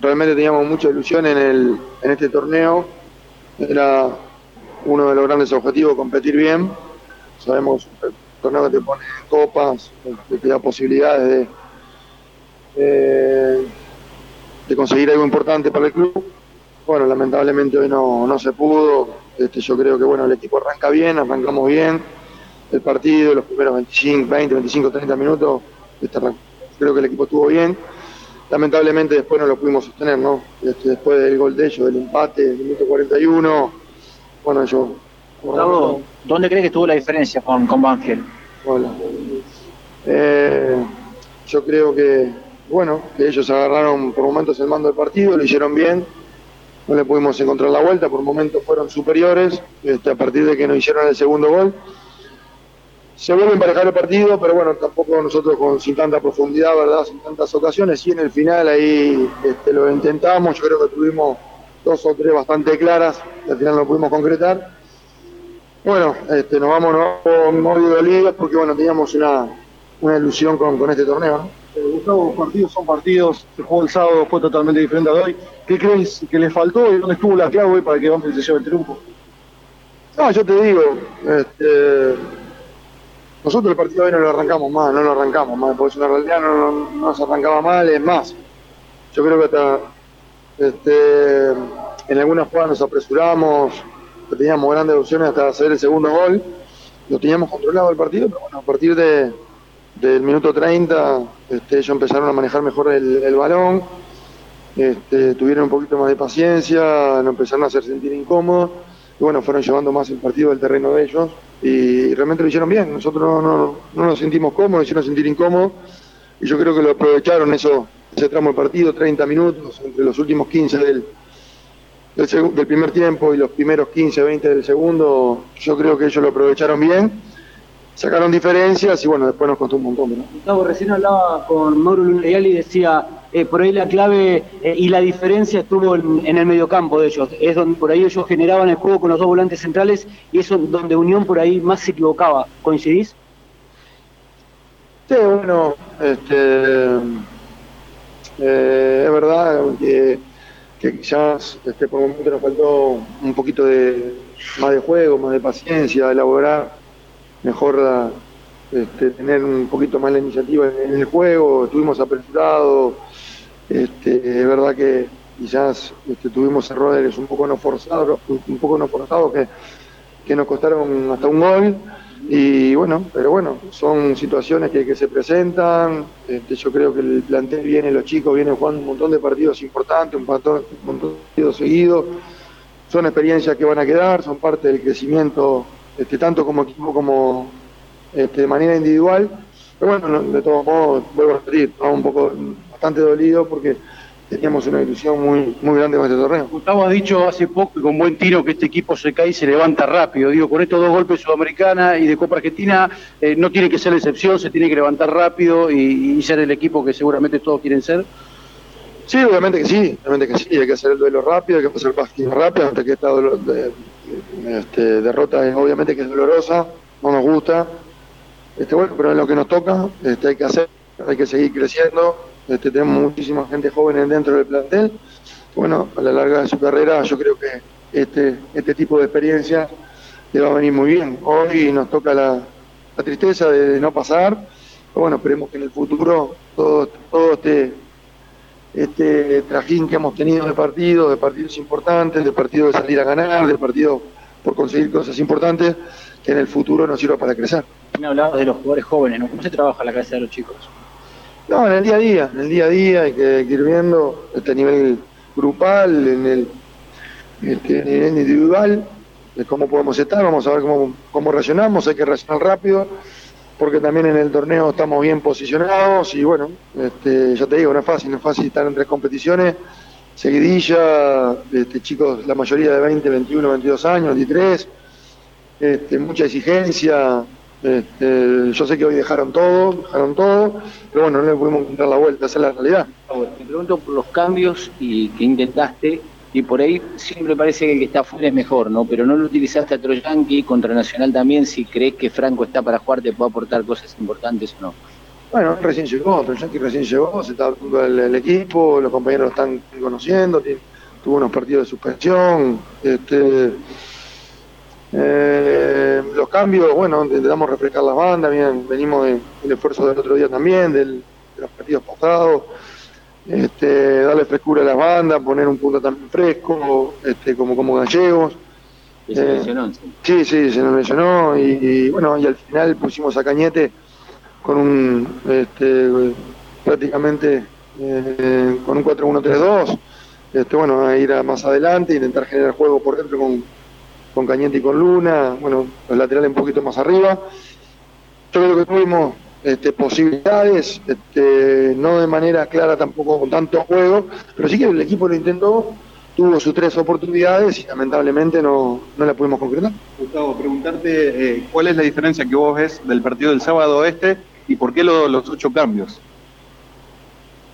realmente teníamos mucha ilusión en, el, en este torneo. Era uno de los grandes objetivos, competir bien. Sabemos el torneo que te pone copas, que te da posibilidades de, conseguir algo importante para el club. Bueno, lamentablemente hoy no, no se pudo. Este, yo creo que bueno, el equipo arranca bien, arrancamos bien el partido, los primeros 25, 20, 25, 30 minutos. Este, creo que el equipo estuvo bien lamentablemente después no lo pudimos sostener, ¿no? Este, después del gol de ellos, del empate, el minuto 41, bueno, yo... Gustavo, ¿dónde crees que estuvo la diferencia con, con Banfield? Bueno, eh, yo creo que, bueno, que ellos agarraron por momentos el mando del partido, lo hicieron bien, no le pudimos encontrar la vuelta, por momentos fueron superiores, este, a partir de que nos hicieron el segundo gol, se vuelve a emparejar el partido, pero bueno, tampoco nosotros con, sin tanta profundidad, ¿verdad? Sin tantas ocasiones. Y en el final ahí este, lo intentamos, yo creo que tuvimos dos o tres bastante claras, al final no pudimos concretar. Bueno, este, nos vamos, muy dolidos porque bueno, teníamos una, una ilusión con, con este torneo. ¿no? Eh, Gustavo, los partidos son partidos, el juego el sábado fue totalmente diferente a hoy. ¿Qué crees que le faltó y dónde estuvo la clave hoy para que Banfield se lleve el triunfo? No, yo te digo, este, nosotros el partido hoy no lo arrancamos mal, no lo arrancamos mal, porque es una realidad no, no, se arrancaba mal, es más. Yo creo que hasta este, en algunas jugadas nos apresuramos, teníamos grandes opciones hasta hacer el segundo gol, lo teníamos controlado el partido, pero bueno, a partir de, del minuto 30 este, ellos empezaron a manejar mejor el, el balón, este, tuvieron un poquito más de paciencia, nos empezaron a hacer sentir incómodos y bueno, fueron llevando más el partido del terreno de ellos y realmente lo hicieron bien. Nosotros no, no, nos sentimos cómodos, hicieron sentir incómodos y yo creo que lo aprovecharon eso, ese tramo del partido, 30 minutos, entre los últimos 15 del, del, primer tiempo y los primeros 15, 20 del segundo, yo creo que ellos lo aprovecharon bien sacaron diferencias y bueno, después nos costó un montón. Gustavo, recién hablaba con Mauro Luneyal y decía, eh, por ahí la clave eh, y la diferencia estuvo en, en, el mediocampo de ellos. Es donde por ahí ellos generaban el juego con los dos volantes centrales y eso donde Unión por ahí más se equivocaba. ¿Coincidís? Sí, bueno, este, eh, es verdad que, quizás este, por momento nos faltó un poquito de más de juego, más de paciencia, elaborar mejor este, tener un poquito más la iniciativa en, el juego, estuvimos apresurados, este, es verdad que quizás este, tuvimos errores un poco no forzados, un poco no forzados que, nos costaron hasta un gol. Y bueno, pero bueno, son situaciones que, se presentan, este, yo creo que el plantel viene, los chicos vienen jugando un montón de partidos importantes, un montón, un montón de partidos seguidos, son experiencias que van a quedar, son parte del crecimiento este, tanto como equipo como de manera individual. Pero bueno, de todos modos, vuelvo a repetir, estaba un poco bastante dolido porque teníamos una ilusión muy, muy grande con este torneo. Gustavo ha dicho hace poco y con buen tiro que este equipo se cae y se levanta rápido. Digo, con estos dos golpes Sudamericana y de Copa Argentina eh, no tiene que ser la excepción, se tiene que levantar rápido y, y, ser el equipo que seguramente todos quieren ser. Sí, obviamente que sí, obviamente que sí, hay que hacer el duelo rápido, hay que hacer el rápido, hasta que esta de, este, derrota es, obviamente que es dolorosa, no nos gusta, este, bueno, pero es lo que nos toca, este, hay que hacer, hay que seguir creciendo, este, tenemos muchísima gente joven dentro del plantel, bueno, a la larga de su carrera yo creo que este, este tipo de experiencia le va a venir muy bien. Hoy nos toca la, la tristeza de, no pasar, pero bueno, esperemos que en el futuro todo, todo esté este trajín que hemos tenido de partidos, de partidos importantes, de partidos de salir a ganar, de partidos por conseguir cosas importantes, que en el futuro nos sirva para crecer. Me hablabas de los jugadores jóvenes, ¿no? ¿Cómo se trabaja la cabeza de los chicos? No, en el día a día, en el día a día hay que, ir viendo este nivel grupal, en el este, nivel individual, de cómo podemos estar, vamos a ver cómo, cómo reaccionamos, hay que reaccionar rápido porque también en el torneo estamos bien posicionados y bueno, este, ya te digo, no es fácil, no es fácil estar en tres competiciones, seguidilla, este, chicos, la mayoría de 20, 21, 22 años, 23, este, mucha exigencia, este, yo sé que hoy dejaron todo, dejaron todo, pero bueno, no le pudimos encontrar la vuelta, esa es la realidad. Bueno, te pregunto por los cambios y que intentaste y por ahí siempre parece que el que está afuera es mejor, ¿no? Pero no lo utilizaste a Troyanqui contra Nacional también, si crees que Franco está para jugar, te puede aportar cosas importantes o no. Bueno, recién llegó, que recién llegó, se está dando el, equipo, los compañeros lo están conociendo, tuvo unos partidos de suspensión, este, eh, los cambios, bueno, intentamos refrescar las bandas, bien, venimos del esfuerzo del otro día también, del, de los partidos pasados, este, darle frescura a las bandas, poner un punto también fresco, este, como, como gallegos. se eh, lesionó, sí. sí, se nos lesionó y, bueno, y al final pusimos a Cañete con un, este, prácticamente eh, con un 4-1-3-2, este, bueno, a ir a más adelante, intentar generar juego por dentro con, con Cañete y con Luna, bueno, los laterales un poquito más arriba. Yo creo que tuvimos este, posibilidades, este, no de manera clara tampoco con tanto juego, pero sí que el equipo lo intentó, tuvo sus tres oportunidades y lamentablemente no, no la pudimos concretar. Gustavo, preguntarte eh, cuál es la diferencia que vos ves del partido del sábado este y por qué los ocho cambios.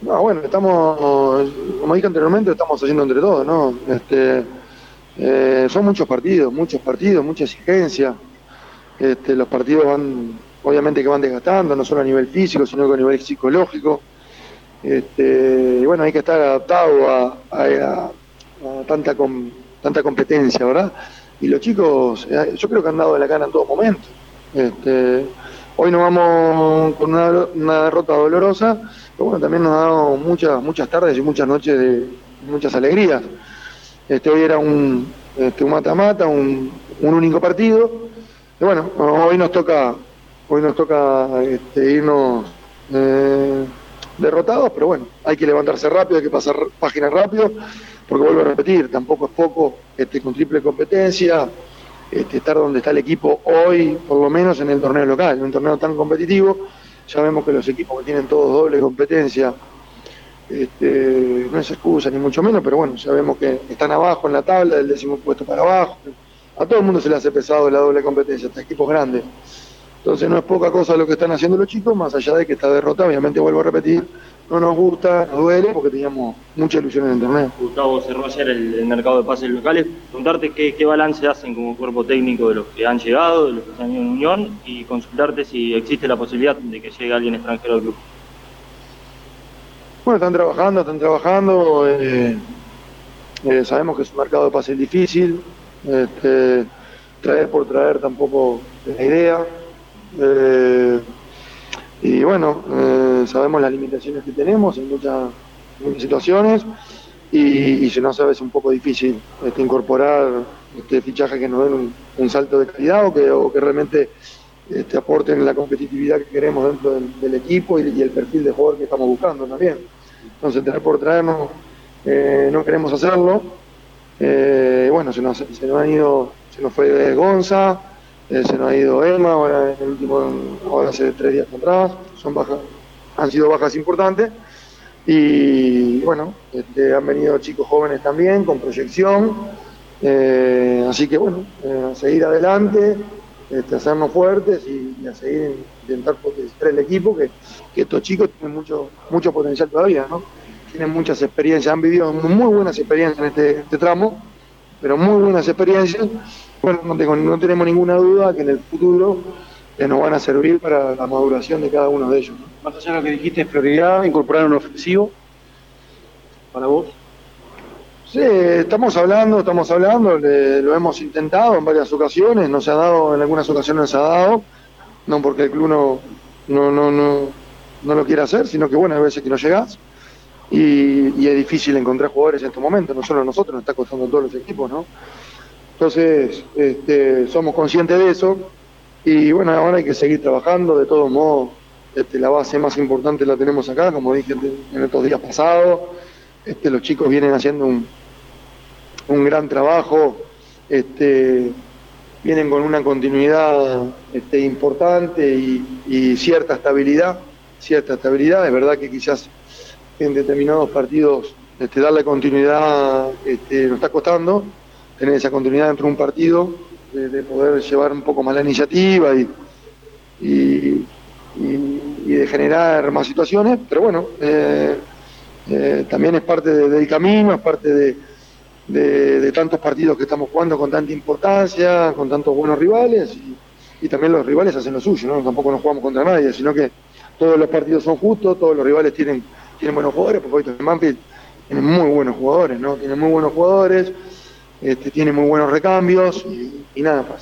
No, bueno, estamos, como dije anteriormente, estamos haciendo entre todos, ¿no? Este, eh, son muchos partidos, muchos partidos, mucha exigencia. Este, los partidos van, obviamente que van desgastando, no solo a nivel físico, sino que a nivel psicológico. Este, y bueno, hay que estar adaptado a, tanta, competencia, ¿verdad? Y los chicos, eh, yo creo que han dado de la cara en todo momento. Este, hoy nos vamos con una, derrota dolorosa, pero bueno, también nos ha dado muchas, muchas tardes y muchas noches de muchas alegrías. Este, hoy era un este, mata-mata, un, único partido. Bueno, hoy nos toca, hoy nos toca este, irnos eh, derrotados, pero bueno, hay que levantarse rápido, hay que pasar páginas rápido, porque vuelvo a repetir, tampoco es poco este, con triple competencia, este, estar donde está el equipo hoy, por lo menos en el torneo local, en un torneo tan competitivo. Ya vemos que los equipos que tienen todos doble competencia este, no es excusa ni mucho menos, pero bueno, sabemos que están abajo en la tabla, del décimo puesto para abajo. A todo el mundo se le hace pesado la doble competencia, hasta equipos grandes. Entonces no es poca cosa lo que están haciendo los chicos, más allá de que está derrotado, obviamente vuelvo a repetir, no nos gusta, nos duele, porque teníamos mucha ilusión en el torneo. Gustavo cerró ayer el, mercado de pases locales. Preguntarte qué, balance hacen como cuerpo técnico de los que han llegado, de los que han ido en Unión, y consultarte si existe la posibilidad de que llegue alguien extranjero al club. Bueno, están trabajando, están trabajando. Eh, eh, sabemos que es un mercado de pases difícil. Este, traer por traer tampoco es la idea. Eh, y bueno, sabemos las limitaciones que tenemos en muchas, situaciones y, nos hace a veces un poco difícil este, incorporar este fichaje que nos den un, salto de calidad o que, o que realmente este, aporten la competitividad que queremos dentro del, equipo y, y, el perfil de jugador que estamos buscando también. Entonces, tener por traernos, eh, no queremos hacerlo. Eh, bueno, se nos, se nos han ido, se nos fue Gonza, eh, se nos ha ido Emma, ahora en el último, ahora hace tres días atrás, son bajas, han sido bajas importantes. Y bueno, este, han venido chicos jóvenes también, con proyección. así que bueno, a seguir adelante, este, hacernos fuertes y, a seguir intentar potenciar el equipo, que, estos chicos tienen mucho, mucho potencial todavía, ¿no? Tienen muchas experiencias, han vivido muy buenas experiencias en este, este tramo, pero muy buenas experiencias. Bueno, no, tenemos ninguna duda que en el futuro eh, nos van a servir para la maduración de cada uno de ellos. Más allá de lo que dijiste, prioridad, incorporar un ofensivo para vos. Sí, estamos hablando, estamos hablando, lo hemos intentado en varias ocasiones, no se ha dado, en algunas ocasiones no se ha dado, no porque el club no, no, no, no, lo quiera hacer, sino que bueno, hay veces que no llegás y, es difícil encontrar jugadores en estos momentos, no solo nosotros, nos está costando todos los equipos, ¿no? Entonces, este, somos conscientes de eso y bueno, ahora hay que seguir trabajando, de todos modos, este, la base más importante la tenemos acá, como dije en estos días pasados, este, los chicos vienen haciendo un, un gran trabajo, este, vienen con una continuidad este, importante y, cierta estabilidad, cierta estabilidad, es verdad que quizás en determinados partidos este, darle continuidad este, nos está costando, tener esa continuidad dentro de un partido, de, poder llevar un poco más la iniciativa y, y, de generar más situaciones, pero bueno, eh, eh, también es parte del camino, es parte de, de, tantos partidos que estamos jugando con tanta importancia, con tantos buenos rivales y, también los rivales hacen lo suyo, ¿no? Tampoco nos jugamos contra nadie, sino que todos los partidos son justos, todos los rivales tienen, tienen buenos jugadores, porque hoy en Banfield tiene muy buenos jugadores, ¿no? Tiene muy buenos jugadores, este, tiene muy buenos recambios y nada más.